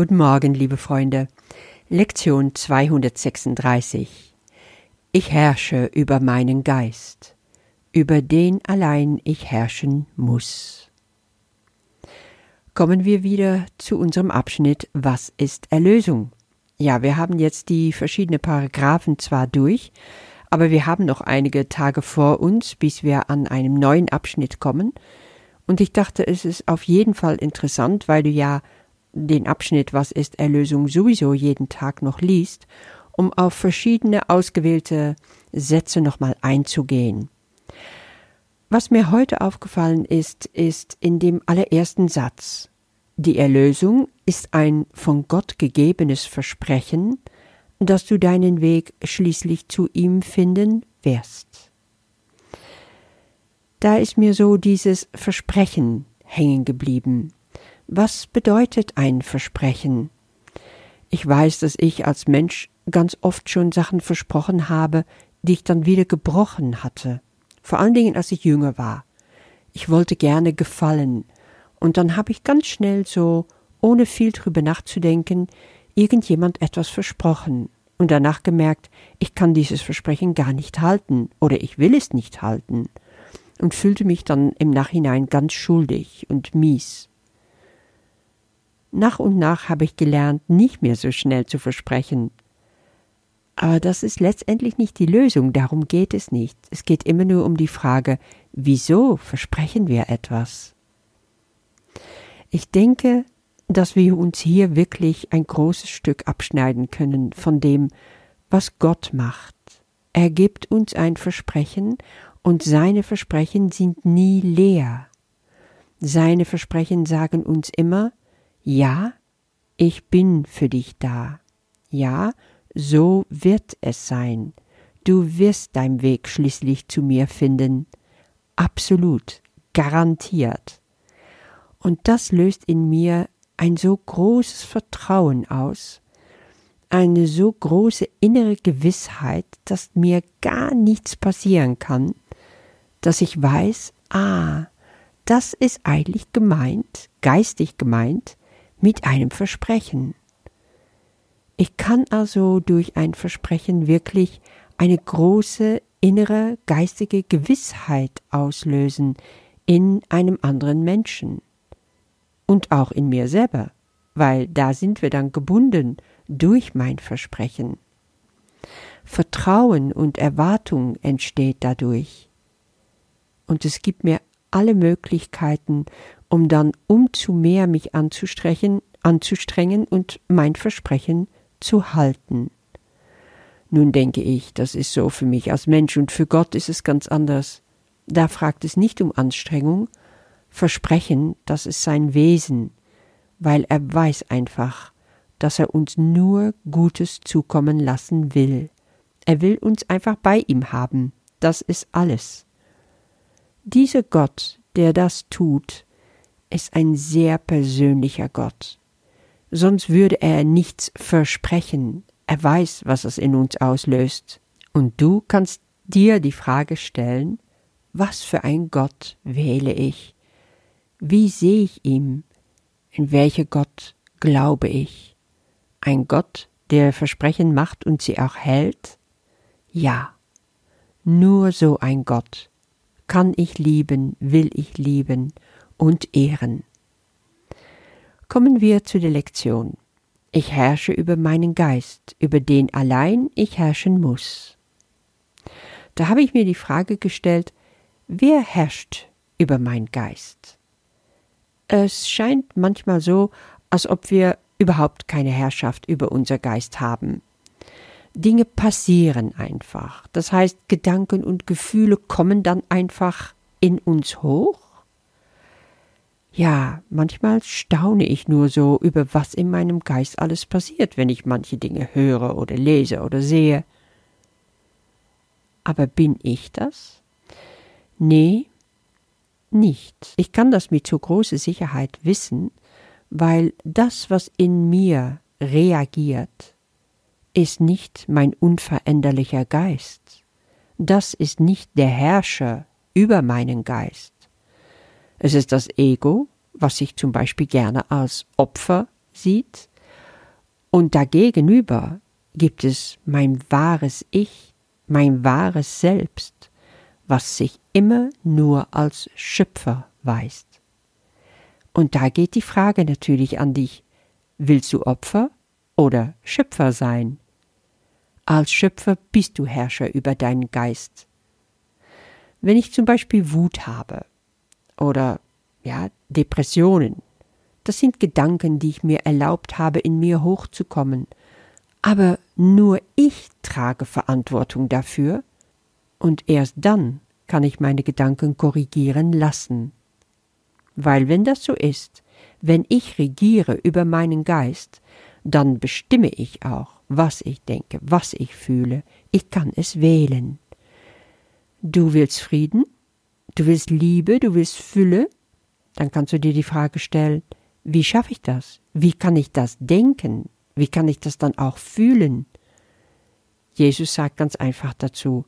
Guten Morgen, liebe Freunde. Lektion 236. Ich herrsche über meinen Geist, über den allein ich herrschen muss. Kommen wir wieder zu unserem Abschnitt Was ist Erlösung? Ja, wir haben jetzt die verschiedenen Paragraphen zwar durch, aber wir haben noch einige Tage vor uns, bis wir an einem neuen Abschnitt kommen, und ich dachte, es ist auf jeden Fall interessant, weil du ja den Abschnitt Was ist Erlösung sowieso jeden Tag noch liest, um auf verschiedene ausgewählte Sätze nochmal einzugehen. Was mir heute aufgefallen ist, ist in dem allerersten Satz. Die Erlösung ist ein von Gott gegebenes Versprechen, dass du deinen Weg schließlich zu ihm finden wirst. Da ist mir so dieses Versprechen hängen geblieben. Was bedeutet ein Versprechen? Ich weiß, dass ich als Mensch ganz oft schon Sachen versprochen habe, die ich dann wieder gebrochen hatte. Vor allen Dingen, als ich jünger war. Ich wollte gerne gefallen, und dann habe ich ganz schnell so, ohne viel drüber nachzudenken, irgendjemand etwas versprochen und danach gemerkt, ich kann dieses Versprechen gar nicht halten oder ich will es nicht halten und fühlte mich dann im Nachhinein ganz schuldig und mies. Nach und nach habe ich gelernt, nicht mehr so schnell zu versprechen. Aber das ist letztendlich nicht die Lösung, darum geht es nicht. Es geht immer nur um die Frage, wieso versprechen wir etwas? Ich denke, dass wir uns hier wirklich ein großes Stück abschneiden können von dem, was Gott macht. Er gibt uns ein Versprechen und seine Versprechen sind nie leer. Seine Versprechen sagen uns immer, ja, ich bin für dich da. Ja, so wird es sein. Du wirst deinen Weg schließlich zu mir finden. Absolut, garantiert. Und das löst in mir ein so großes Vertrauen aus, eine so große innere Gewissheit, dass mir gar nichts passieren kann, dass ich weiß, ah, das ist eigentlich gemeint, geistig gemeint, mit einem Versprechen. Ich kann also durch ein Versprechen wirklich eine große innere geistige Gewissheit auslösen in einem anderen Menschen und auch in mir selber, weil da sind wir dann gebunden durch mein Versprechen. Vertrauen und Erwartung entsteht dadurch. Und es gibt mir alle Möglichkeiten um dann umzu mehr mich anzustrengen, anzustrengen und mein Versprechen zu halten. Nun denke ich, das ist so für mich als Mensch und für Gott ist es ganz anders. Da fragt es nicht um Anstrengung, Versprechen, das ist sein Wesen, weil er weiß einfach, dass er uns nur Gutes zukommen lassen will. Er will uns einfach bei ihm haben, das ist alles. Dieser Gott, der das tut, ist ein sehr persönlicher Gott. Sonst würde er nichts versprechen. Er weiß, was es in uns auslöst. Und du kannst dir die Frage stellen, was für ein Gott wähle ich? Wie sehe ich ihn? In welcher Gott glaube ich? Ein Gott, der Versprechen macht und sie auch hält? Ja, nur so ein Gott kann ich lieben, will ich lieben und ehren. Kommen wir zu der Lektion. Ich herrsche über meinen Geist, über den allein ich herrschen muss. Da habe ich mir die Frage gestellt, wer herrscht über meinen Geist? Es scheint manchmal so, als ob wir überhaupt keine Herrschaft über unser Geist haben. Dinge passieren einfach. Das heißt, Gedanken und Gefühle kommen dann einfach in uns hoch ja, manchmal staune ich nur so über was in meinem Geist alles passiert, wenn ich manche Dinge höre oder lese oder sehe. Aber bin ich das? Nee, nicht. Ich kann das mit so großer Sicherheit wissen, weil das, was in mir reagiert, ist nicht mein unveränderlicher Geist. Das ist nicht der Herrscher über meinen Geist. Es ist das Ego, was sich zum Beispiel gerne als Opfer sieht, Und dagegenüber gibt es mein wahres Ich, mein wahres Selbst, was sich immer nur als Schöpfer weist. Und da geht die Frage natürlich an dich, willst du Opfer oder Schöpfer sein? Als Schöpfer bist du Herrscher über deinen Geist. Wenn ich zum Beispiel Wut habe oder ja, Depressionen, das sind Gedanken, die ich mir erlaubt habe, in mir hochzukommen. Aber nur ich trage Verantwortung dafür, und erst dann kann ich meine Gedanken korrigieren lassen. Weil wenn das so ist, wenn ich regiere über meinen Geist, dann bestimme ich auch, was ich denke, was ich fühle. Ich kann es wählen. Du willst Frieden, du willst Liebe, du willst Fülle, dann kannst du dir die Frage stellen, wie schaffe ich das? Wie kann ich das denken? Wie kann ich das dann auch fühlen? Jesus sagt ganz einfach dazu,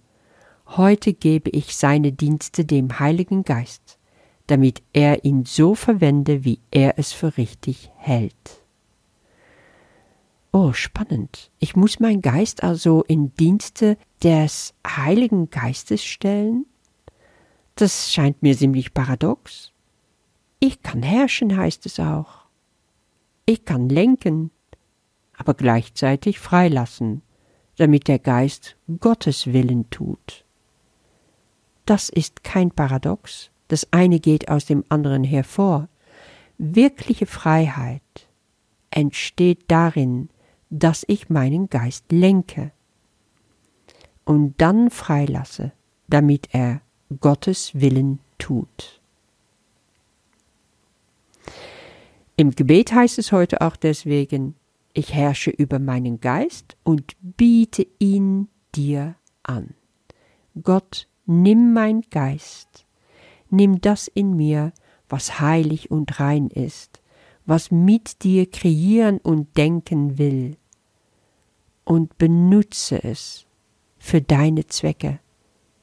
Heute gebe ich seine Dienste dem Heiligen Geist, damit er ihn so verwende, wie er es für richtig hält. Oh, spannend. Ich muss meinen Geist also in Dienste des Heiligen Geistes stellen? Das scheint mir ziemlich paradox. Ich kann herrschen, heißt es auch. Ich kann lenken, aber gleichzeitig freilassen, damit der Geist Gottes Willen tut. Das ist kein Paradox, das eine geht aus dem anderen hervor. Wirkliche Freiheit entsteht darin, dass ich meinen Geist lenke und dann freilasse, damit er Gottes Willen tut. Im Gebet heißt es heute auch deswegen, ich herrsche über meinen Geist und biete ihn dir an. Gott, nimm mein Geist, nimm das in mir, was heilig und rein ist, was mit dir kreieren und denken will, und benutze es für deine Zwecke.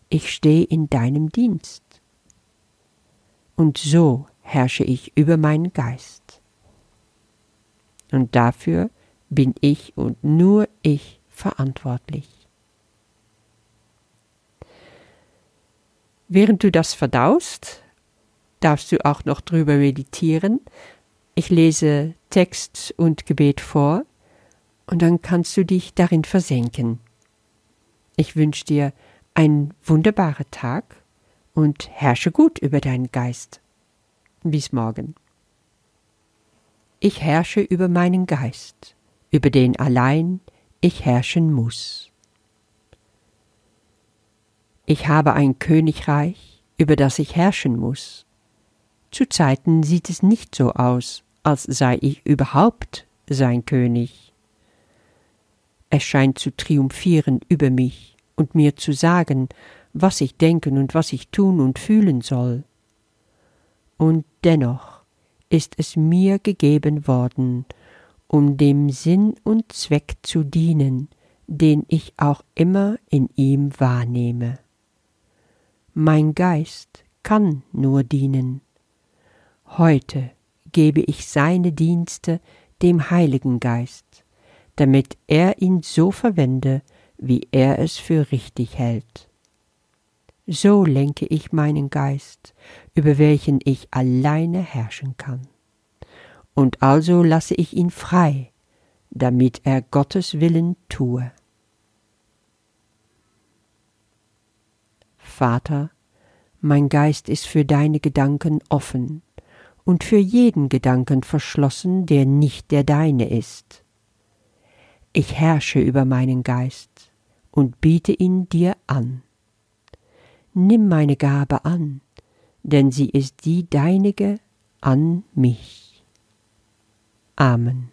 Ich stehe in deinem Dienst. Und so herrsche ich über meinen Geist. Und dafür bin ich und nur ich verantwortlich. Während du das verdaust, darfst du auch noch drüber meditieren. Ich lese Text und Gebet vor und dann kannst du dich darin versenken. Ich wünsche dir einen wunderbaren Tag und herrsche gut über deinen Geist. Bis morgen. Ich herrsche über meinen Geist, über den allein ich herrschen muss. Ich habe ein Königreich, über das ich herrschen muss. Zu Zeiten sieht es nicht so aus, als sei ich überhaupt sein König. Es scheint zu triumphieren über mich und mir zu sagen, was ich denken und was ich tun und fühlen soll. Und dennoch ist es mir gegeben worden, um dem Sinn und Zweck zu dienen, den ich auch immer in ihm wahrnehme. Mein Geist kann nur dienen. Heute gebe ich seine Dienste dem Heiligen Geist, damit er ihn so verwende, wie er es für richtig hält. So lenke ich meinen Geist, über welchen ich alleine herrschen kann. Und also lasse ich ihn frei, damit er Gottes Willen tue. Vater, mein Geist ist für deine Gedanken offen und für jeden Gedanken verschlossen, der nicht der deine ist. Ich herrsche über meinen Geist und biete ihn dir an nimm meine Gabe an, denn sie ist die deinige an mich. Amen.